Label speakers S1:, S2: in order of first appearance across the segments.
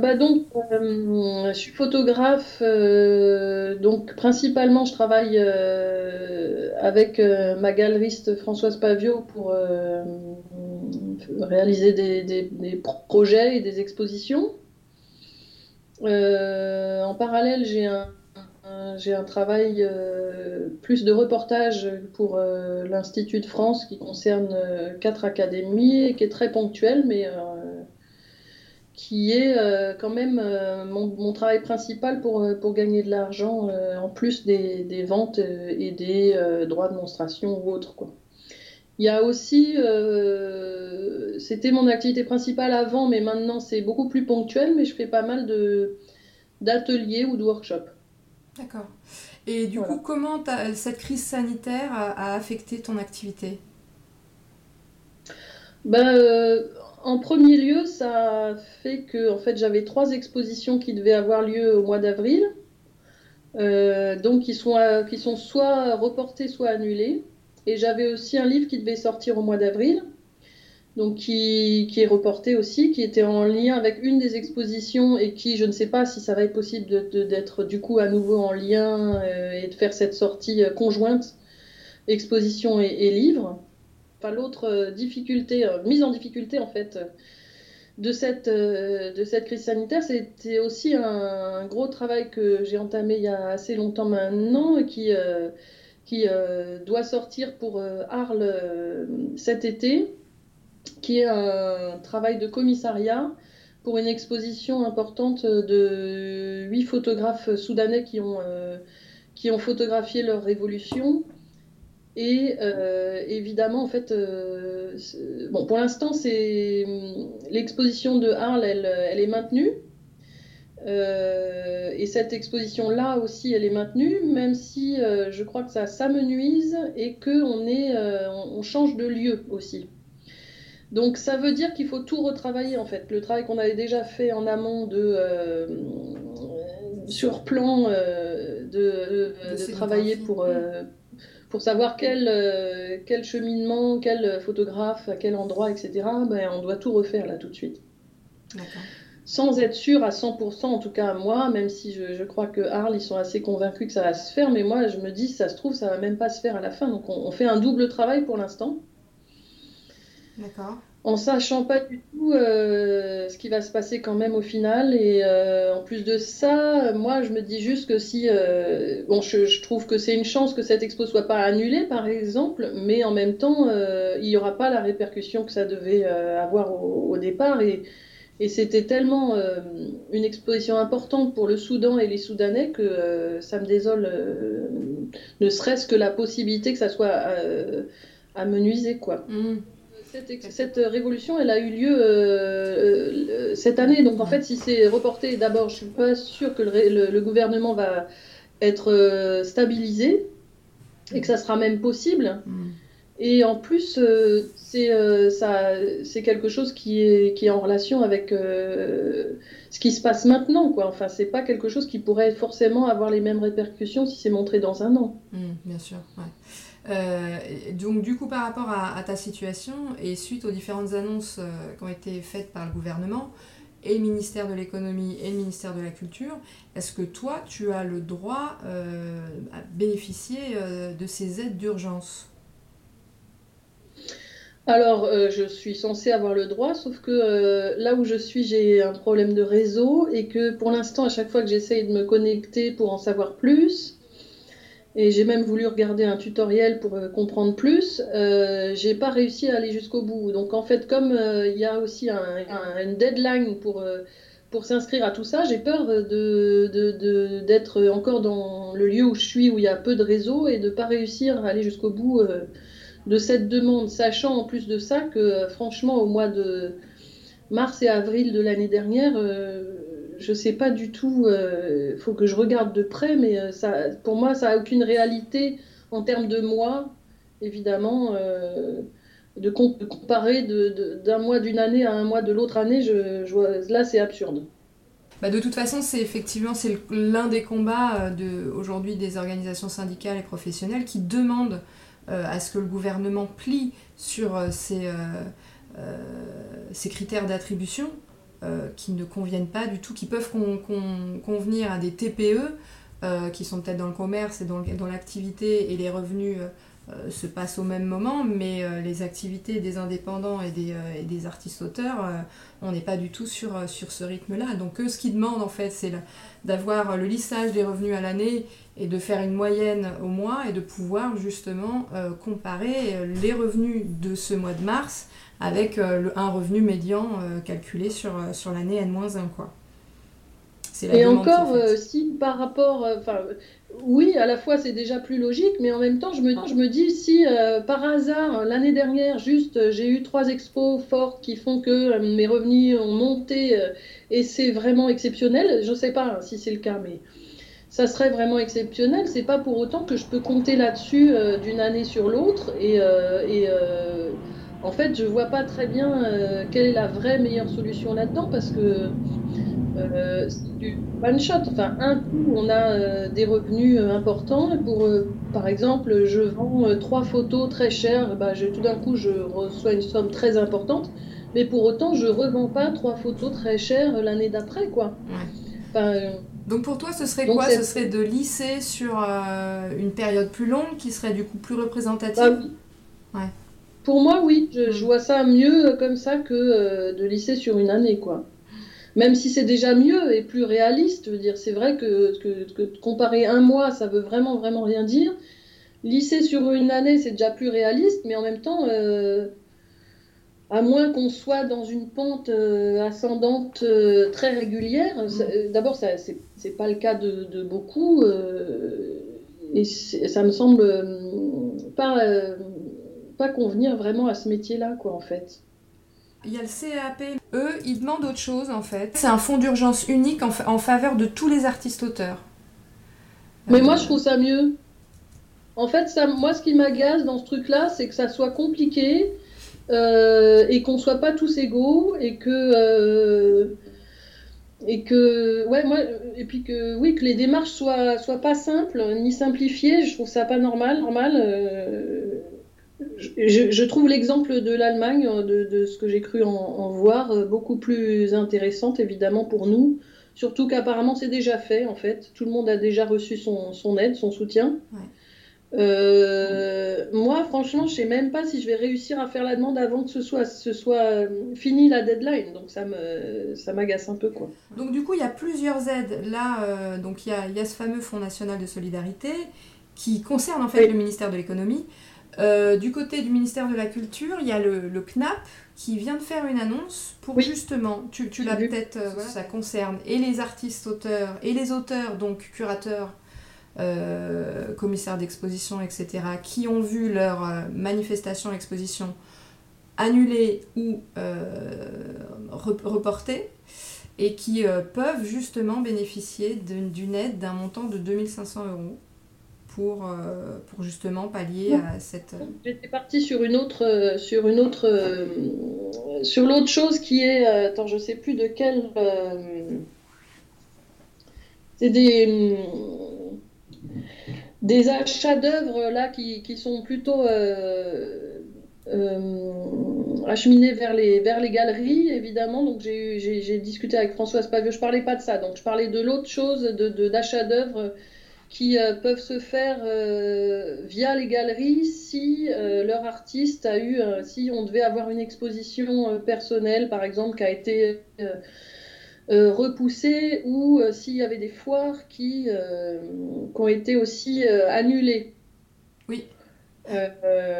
S1: Bah donc, euh, je suis photographe, euh, donc principalement je travaille euh, avec ma galeriste Françoise Pavio pour réaliser des, projets et des expositions. en parallèle, j'ai un, j'ai un travail plus de reportage pour l'Institut de France qui concerne quatre académies et qui est très ponctuel, mais qui est euh, quand même euh, mon, travail principal pour, euh, pour gagner de l'argent en plus des, des ventes et des droits de monstration ou autres. Quoi. Il y a aussi, c'était mon activité principale avant, mais maintenant c'est beaucoup plus ponctuel, mais je fais pas mal de, d'ateliers ou de workshops.
S2: D'accord. Et du coup, comment cette crise sanitaire a, affecté ton activité?
S1: Ben, en premier lieu, ça fait que en fait, j'avais trois expositions qui devaient avoir lieu au mois d'avril, euh, donc qui sont, euh, qui sont soit reportées, soit annulées. Et j'avais aussi un livre qui devait sortir au mois d'avril, donc qui, est reporté aussi, qui était en lien avec une des expositions et qui, je ne sais pas si ça va être possible d'être du coup à nouveau en lien euh, et de faire cette sortie conjointe exposition et livre l'autre euh, difficulté, euh, mise en difficulté en fait de cette, euh, de cette crise sanitaire, c'était aussi un, gros travail que j'ai entamé il y a assez longtemps maintenant et qui, qui doit sortir pour Arles cet été, qui est un travail de commissariat pour une exposition importante de huit photographes soudanais qui ont, qui ont photographié leur révolution et euh, évidemment, en fait, euh, bon, pour l'instant, c'est l'exposition de Arles, elle, elle est maintenue. Euh, et cette exposition-là aussi, elle est maintenue, même si je crois que ça s'amenuise et qu'on est, on, change de lieu aussi. Donc ça veut dire qu'il faut tout retravailler en fait. Le travail qu'on avait déjà fait en amont de sur plan de, de, travailler pour pour savoir quel, euh, quel cheminement, quel photographe, à quel endroit, etc., ben, on doit tout refaire là tout de suite. Sans être sûr à 100%, en tout cas moi, même si je, crois que Arles, ils sont assez convaincus que ça va se faire, mais moi je me dis, ça se trouve, ça va même pas se faire à la fin. Donc on fait un double travail pour l'instant.
S2: D'accord
S1: en sachant pas du tout euh, ce qui va se passer quand même au final. Et euh, en plus de ça, moi, je me dis juste que si, euh, bon, je, trouve que c'est une chance que cette expo soit pas annulée, par exemple, mais en même temps, il n'y aura pas la répercussion que ça devait avoir au, départ. Et, c'était tellement une exposition importante pour le Soudan et les Soudanais que ça me désole, ne serait-ce que la possibilité que ça soit amenuisé, quoi. Mmh. Cette, révolution, elle a eu lieu euh, euh, cette année. Donc en fait, si c'est reporté, d'abord, je suis pas sûre que le, gouvernement va être euh, stabilisé et que ça sera même possible. Mm. Et en plus, c'est c'est quelque chose qui est, qui est en relation avec ce qui se passe maintenant. Quoi. Enfin, c'est pas quelque chose qui pourrait forcément avoir les mêmes répercussions si c'est montré dans un an.
S2: Mm, bien sûr. Ouais. Euh, donc du coup par rapport à, ta situation et suite aux différentes annonces euh, qui ont été faites par le gouvernement et le ministère de l'économie et le ministère de la culture, est-ce que toi tu as le droit euh, à bénéficier de ces aides d'urgence?
S1: Alors, je suis censée avoir le droit, sauf que là où je suis, j'ai un problème de réseau et que pour l'instant, à chaque fois que j'essaye de me connecter pour en savoir plus, et j'ai même voulu regarder un tutoriel pour euh, comprendre plus. Euh, j'ai pas réussi à aller jusqu'au bout. Donc en fait, comme euh, il y a aussi un, une deadline pour, pour s'inscrire à tout ça, j'ai peur d'être de, encore dans le lieu où je suis, où il y a peu de réseau, et de pas réussir à aller jusqu'au bout de cette demande, sachant en plus de ça que franchement, au mois de mars et avril de l'année dernière, je sais pas du tout, il euh, faut que je regarde de près, mais euh, ça, pour moi, ça n'a aucune réalité en termes de mois, évidemment. Euh, de, comparer d'un mois d'une année à un mois de l'autre année, là, c'est absurde.
S2: Bah de toute façon, c'est effectivement l'un des combats de, aujourd'hui des organisations syndicales et professionnelles qui demandent à ce que le gouvernement plie sur ces critères d'attribution qui ne conviennent pas du tout, qui peuvent convenir à des TPE, qui sont peut-être dans le commerce et dans l'activité et les revenus euh, se passe au même moment, mais euh, les activités des indépendants et des, euh, artistes-auteurs, on n'est pas du tout sur, ce rythme-là. Donc ce qu'ils demandent, en fait, c'est d'avoir le lissage des revenus à l'année et de faire une moyenne au mois et de pouvoir justement comparer les revenus de ce mois de mars avec le, un revenu médian calculé sur, sur l'année N-1. Quoi.
S1: Et encore, si par rapport, enfin, oui, à la fois c'est déjà plus logique, mais en même temps je me, je me dis si euh, par hasard l'année dernière juste euh, j'ai eu trois expos fortes qui font que euh, mes revenus ont monté et c'est vraiment exceptionnel, je ne sais pas si c'est le cas, mais ça serait vraiment exceptionnel. C'est pas pour autant que je peux compter là-dessus d'une année sur l'autre et, et en fait je vois pas très bien quelle est la vraie meilleure solution là-dedans parce que euh, c'est du one shot. Enfin, un coup, on a euh, des revenus euh, importants. Pour, par exemple, je vends trois photos très chères, bah, tout d'un coup, je reçois une somme très importante. Mais pour autant, je revends pas trois photos très chères l'année d'après, quoi.
S2: donc pour toi, ce serait quoi? Ce serait de lisser sur une période plus longue, qui serait du coup plus représentative?
S1: Bah pour moi, oui, je, je, vois ça mieux comme ça que de lisser sur une année, quoi même si c'est déjà mieux et plus réaliste, je veux dire, c'est vrai que, que, comparer un mois, ça veut vraiment, vraiment rien dire. Lisser sur une année, c'est déjà plus réaliste, mais en même temps, euh, à moins qu'on soit dans une pente euh, ascendante euh, très régulière, mm. d'abord, ça, c'est pas le cas de, de beaucoup, et ça me semble pas, pas convenir vraiment à ce métier-là, quoi, en fait.
S2: Il y a le CAP. Eux, ils demandent autre chose en fait. C'est un fonds d'urgence unique en, faveur de tous les artistes-auteurs.
S1: Mais moi, je trouve ça mieux. En fait, ça, moi, ce qui m'agace dans ce truc-là, c'est que ça soit compliqué euh, et qu'on soit pas tous égaux et que. Euh, et que ouais moi et puis que oui que les démarches soient soient pas simples ni simplifiées je trouve ça pas normal normal euh, je, trouve l'exemple de l'Allemagne, euh, de, ce que j'ai cru en, voir, euh, beaucoup plus intéressante évidemment pour nous. Surtout qu'apparemment c'est déjà fait en fait. Tout le monde a déjà reçu son, aide, son soutien. Euh, moi, franchement, je sais même pas si je vais réussir à faire la demande avant que ce soit, ce soit fini la deadline. Donc ça me, ça m'agace un peu quoi.
S2: Donc du coup, il y a plusieurs aides. Là, donc il y a, y a, ce fameux Fonds national de solidarité qui concerne en fait le ministère de l'économie. Euh, du côté du ministère de la Culture, il y a le, CNAP qui vient de faire une annonce pour justement, tu, l'as peut-être, euh, ça concerne et les artistes auteurs et les auteurs, donc curateurs, euh, commissaires d'exposition, etc., qui ont vu leur manifestation, exposition annulée ou reportée et qui peuvent justement bénéficier d'une aide d'un montant de 2500 euros pour, euh, pour justement pallier à cette. Euh,
S1: J'étais partie sur une autre, euh, sur une autre, sur l'autre chose qui est, attends, je sais plus de quelle. c'est des des achats d'œuvres là qui, qui, sont plutôt acheminés vers les, vers les galeries, évidemment. Donc j'ai discuté avec Françoise Pavio, je parlais pas de ça, donc je parlais de l'autre chose, d'achat de, d'œuvres qui euh, peuvent se faire euh, via les galeries si euh, leur artiste a eu, si on devait avoir une exposition personnelle, par exemple, qui a été repoussée, ou s'il y avait des foires qui, qui ont été aussi annulées.
S2: Oui.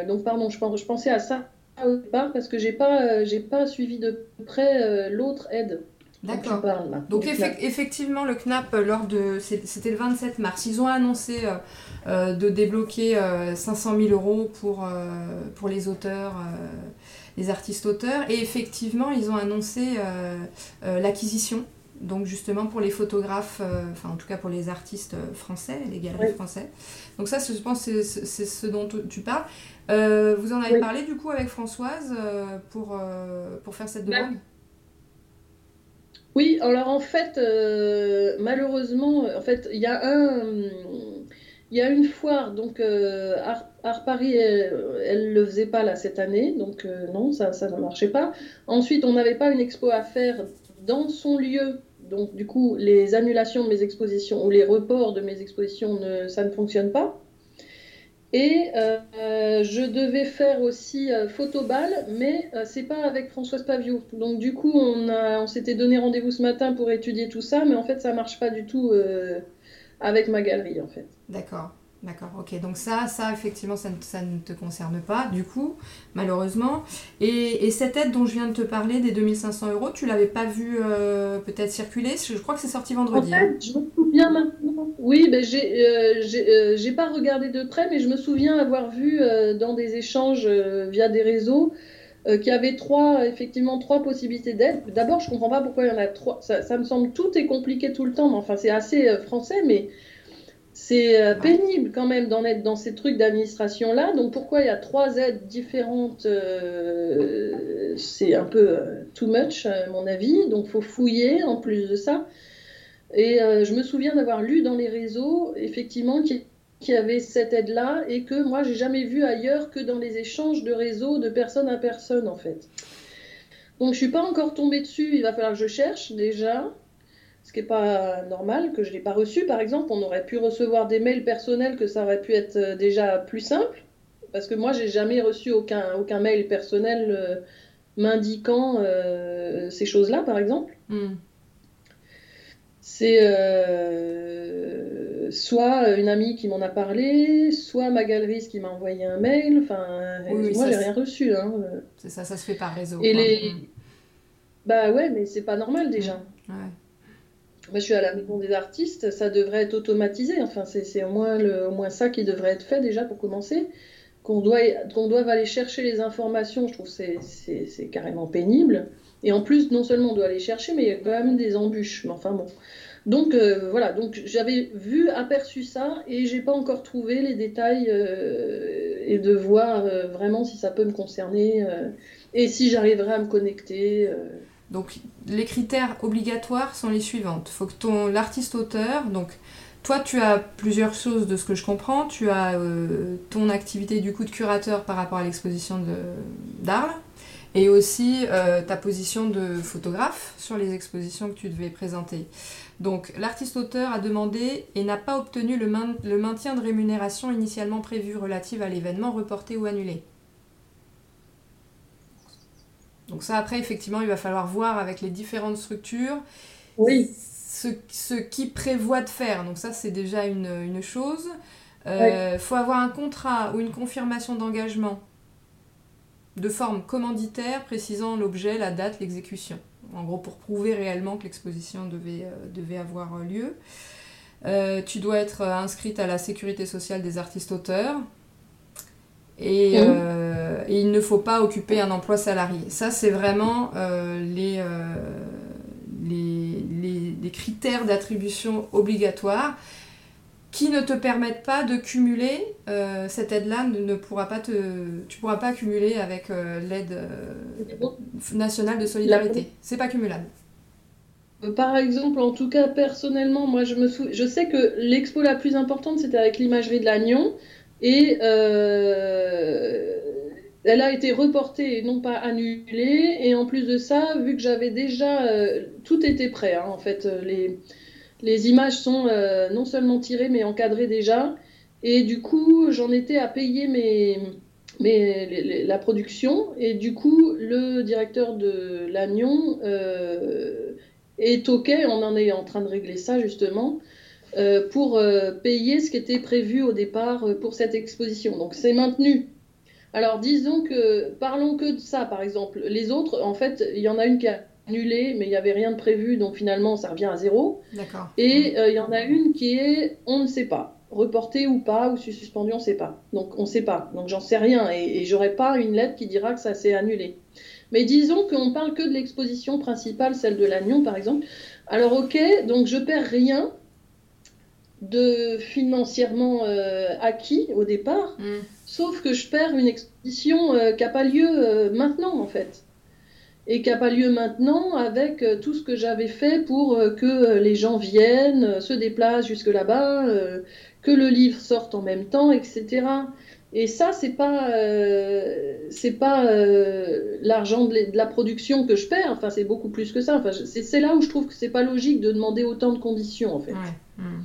S1: donc, pardon, je, je, pensais à ça au départ parce que j'ai pas, j'ai pas suivi de près l'autre aide.
S2: D'accord. Donc effectivement, le CNAP, euh, lors de, c'était le 27 mars, ils ont annoncé euh, euh, de débloquer 500 000 euros pour, pour les auteurs, les artistes auteurs, et effectivement, ils ont annoncé l'acquisition. Donc justement pour les photographes, enfin en tout cas pour les artistes français, les galeries français. Donc ça, je pense, c'est ce dont tu parles. vous en avez parlé du coup avec Françoise pour, pour faire cette bah, demande?
S1: Oui, alors en fait, euh, malheureusement, en fait, il y a un, il y a une foire, donc euh, Art, Paris, elle, ne le faisait pas là cette année, donc euh, non, ça, ça ne marchait pas. Ensuite, on n'avait pas une expo à faire dans son lieu. Donc, du coup, les annulations de mes expositions ou les reports de mes expositions, ça ne fonctionne pas. Et euh, je devais faire aussi euh, photobal, mais euh, c'est pas avec Françoise Paviot. Donc du coup, on, on s'était donné rendez-vous ce matin pour étudier tout ça, mais en fait, ça marche pas du tout avec ma galerie, en fait.
S2: D'accord. D'accord, ok. Donc ça, ça effectivement, ça ne, te concerne pas, du coup, malheureusement. Et, cette aide dont je viens de te parler, des 2500 euros, tu l'avais pas vu euh, peut-être circuler? Je crois que c'est sorti vendredi.
S1: En fait, hein. je me souviens maintenant. Oui, ben j'ai euh, euh, j'ai pas regardé de près, mais je me souviens avoir vu dans des échanges via des réseaux qu'il y avait trois, effectivement, trois possibilités d'aide. D'abord, je comprends pas pourquoi il y en a trois. Ça, ça, me semble tout est compliqué tout le temps, mais enfin, c'est assez français, mais c'est euh, pénible quand même d'en être dans ces trucs d'administration-là. Donc pourquoi il y a trois aides différentes euh, C'est un peu euh, too much à mon avis. Donc faut fouiller en plus de ça. Et je me souviens d'avoir lu dans les réseaux effectivement qu'il y avait cette aide-là et que moi j'ai jamais vu ailleurs que dans les échanges de réseaux de personne à personne en fait. Donc je suis pas encore tombée dessus. Il va falloir que je cherche déjà ce qui n'est pas normal, que je ne l'ai pas reçu. Par exemple, on aurait pu recevoir des mails personnels que ça aurait pu être euh, déjà plus simple, parce que moi, j'ai jamais reçu aucun, aucun mail personnel euh, m'indiquant euh, ces choses-là, par exemple. Hmm. C'est soit une amie qui m'en a parlé, soit ma galeriste qui m'a envoyé un mail. Enfin, moi, j'ai rien reçu. Hein.
S2: C'est ça, ça se fait par réseau.
S1: Et les... Hmm. Bah ouais, mais c'est pas normal déjà. Ouais. Je suis à la maison des artistes, ça devrait être automatisé. Enfin, c'est au moins, ça qui devrait être fait déjà pour commencer. Qu'on doive aller chercher les informations, je trouve que c'est carrément pénible. Et en plus, non seulement on doit aller chercher, mais il y a quand même des embûches. Mais enfin bon. Donc euh, voilà, donc j'avais vu, aperçu ça, et j'ai pas encore trouvé les détails euh, et de voir euh, vraiment si ça peut me concerner et si j'arriverai à me connecter.
S2: Donc les critères obligatoires sont les suivantes. Faut que ton l'artiste auteur, donc toi tu as plusieurs choses de ce que je comprends. Tu as euh, ton activité du coup de curateur par rapport à l'exposition d'Arles et aussi euh, ta position de photographe sur les expositions que tu devais présenter. Donc l'artiste auteur a demandé et n'a pas obtenu le, le maintien de rémunération initialement prévu relative à l'événement reporté ou annulé. Donc ça, après, effectivement, il va falloir voir avec les différentes structures
S1: oui.
S2: ce, ce qui prévoit de faire. Donc ça, c'est déjà une, une chose. Il euh, faut avoir un contrat ou une confirmation d'engagement de forme commanditaire précisant l'objet, la date, l'exécution. En gros, pour prouver réellement que l'exposition devait, euh, devait avoir lieu. Euh, tu dois être inscrite à la sécurité sociale des artistes-auteurs. Et, euh, et, il ne faut pas occuper un emploi salarié. Ça, c'est vraiment euh, les, euh, les, les, les, critères d'attribution obligatoires qui ne te permettent pas de cumuler cette aide-là. Ne, pourra pas te, tu ne pourras pas cumuler avec l'aide nationale de solidarité. C'est pas cumulable.
S1: Par exemple, en tout cas, personnellement, moi, je, me sou... je sais que l'expo la plus importante, c'était avec l'imagerie de l'Agnon. Et euh, elle a été reportée et non pas annulée. Et en plus de ça, vu que j'avais déjà. Euh, tout était prêt, hein, en fait. Les, les images sont euh, non seulement tirées, mais encadrées déjà. Et du coup, j'en étais à payer mes, mes, la production. Et du coup, le directeur de l'Agnon est OK. On en est en train de régler ça, justement. Euh, pour euh, payer ce qui était prévu au départ euh, pour cette exposition. Donc c'est maintenu. Alors disons que, parlons que de ça par exemple. Les autres, en fait, il y en a une qui a annulé, mais il n'y avait rien de prévu, donc finalement ça revient à zéro.
S2: D'accord.
S1: Et il y en a une qui est, on ne sait pas, reportée ou pas, ou suspendue, on ne sait pas. Donc on ne sait pas. Donc j'en sais rien, et, et j'aurai pas une lettre qui dira que ça s'est annulé. Mais disons qu'on parle que de l'exposition principale, celle de l'Agnon par exemple. Alors ok, donc je perds rien, de financièrement euh, acquis au départ, mm. sauf que je perds une exposition euh, qui n'a pas lieu euh, maintenant en fait. Et qui n'a pas lieu maintenant avec tout ce que j'avais fait pour que les gens viennent, se déplacent jusque là-bas, que le livre sorte en même temps, etc. Et ça, c'est pas, c'est pas l'argent de, la production que je perds. Enfin, c'est beaucoup plus que ça. Enfin, c'est là où je trouve que c'est pas logique de demander autant de conditions, en fait. Hmm.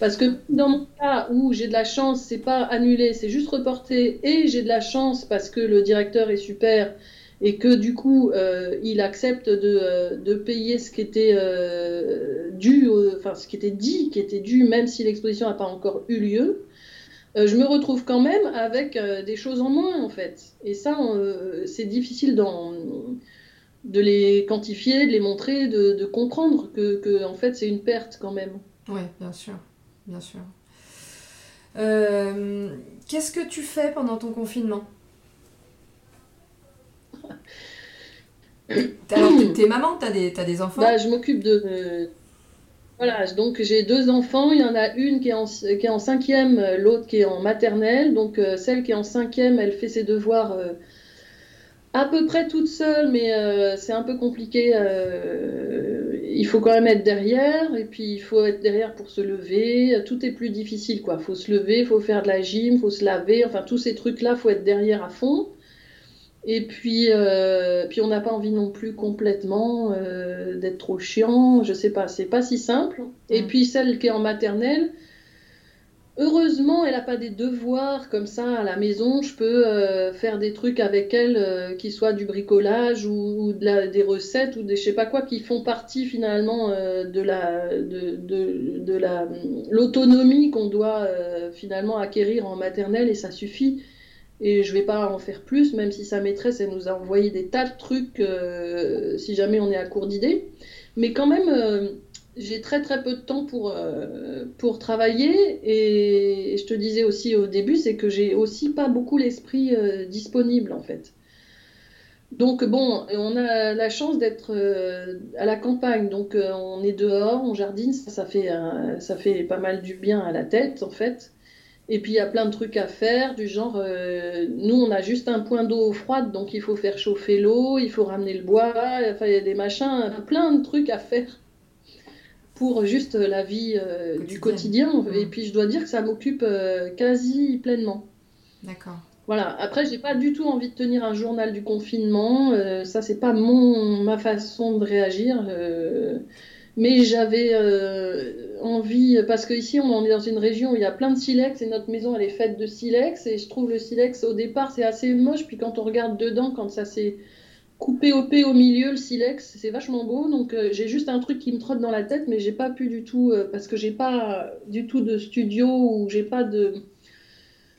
S1: Parce que dans mon cas où j'ai de la chance, c'est pas annulé, c'est juste reporté, et j'ai de la chance parce que le directeur est super et que du coup euh, il accepte de, de, payer ce qui était dû, enfin ce qui était dit, qui était dû, même si l'exposition n'a pas encore eu lieu. Euh, je me retrouve quand même avec euh, des choses en moins en fait. Et ça, euh, c'est difficile de les quantifier, de les montrer, de, comprendre que, en fait c'est une perte quand même.
S2: Oui, bien sûr, bien sûr. Qu'est-ce que tu fais pendant ton confinement? T'es maman, t'as des, des enfants?
S1: Bah, Je m'occupe de, voilà, donc j'ai deux enfants. Il y en a une qui est en, qui est en cinquième, l'autre qui est en maternelle. Donc euh, celle qui est en cinquième, elle fait ses devoirs euh, à peu près toute seule, mais euh, c'est un peu compliqué. Il faut quand même être derrière, et puis il faut être derrière pour se lever. Tout est plus difficile, quoi. Il faut se lever, il faut faire de la gym, il faut se laver. Enfin, tous ces trucs-là, il faut être derrière à fond. Et puis, euh, puis on n'a pas envie non plus complètement euh, d'être trop chiant. Je sais pas, c'est pas si simple. Et mm. puis celle qui est en maternelle, heureusement, elle n'a pas des devoirs comme ça à la maison. Je peux euh, faire des trucs avec elle qui soient du bricolage ou, de la, des recettes ou des je sais pas quoi qui font partie finalement de la de, de, de la l'autonomie qu'on doit finalement acquérir en maternelle et ça suffit. Et je vais pas en faire plus, même si sa maîtresse, elle nous a envoyé des tas de trucs euh, si jamais on est à court d'idées. Mais quand même, euh, j'ai très très peu de temps pour, euh, pour travailler. Et, je te disais aussi au début, c'est que j'ai aussi pas beaucoup l'esprit disponible en fait. Donc bon, on a la chance d'être à la campagne, donc on est dehors, on jardine, ça, fait, ça fait pas mal du bien à la tête en fait. Et puis il y a plein de trucs à faire, du genre, euh, nous on a juste un point d'eau froide, donc il faut faire chauffer l'eau, il faut ramener le bois, enfin il y a des machins, plein de trucs à faire pour juste la vie euh, du quotidien. Et puis je dois dire que ça m'occupe euh, quasi pleinement.
S2: D'accord.
S1: Voilà. Après, j'ai pas du tout envie de tenir un journal du confinement. ça, c'est pas mon ma façon de réagir. mais j'avais envie, parce qu'ici on est dans une région où il y a plein de silex et notre maison elle est faite de silex et je trouve le silex au départ c'est assez moche, puis quand on regarde dedans, quand ça s'est coupé au au milieu, le silex, c'est vachement beau. Donc euh, j'ai juste un truc qui me trotte dans la tête, mais j'ai pas pu du tout, euh, parce que j'ai pas du tout de studio ou j'ai pas de.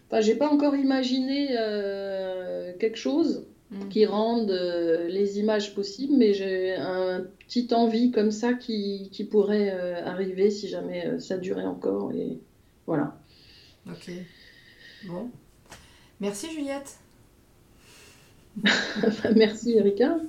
S1: Enfin, j'ai pas encore imaginé euh, quelque chose. Mm. qui rendent euh, les images possibles, mais j'ai un petit envie comme ça qui, qui pourrait arriver si jamais ça durait encore. Et voilà.
S2: Ok. Bon. Merci Juliette.
S1: Merci Erika.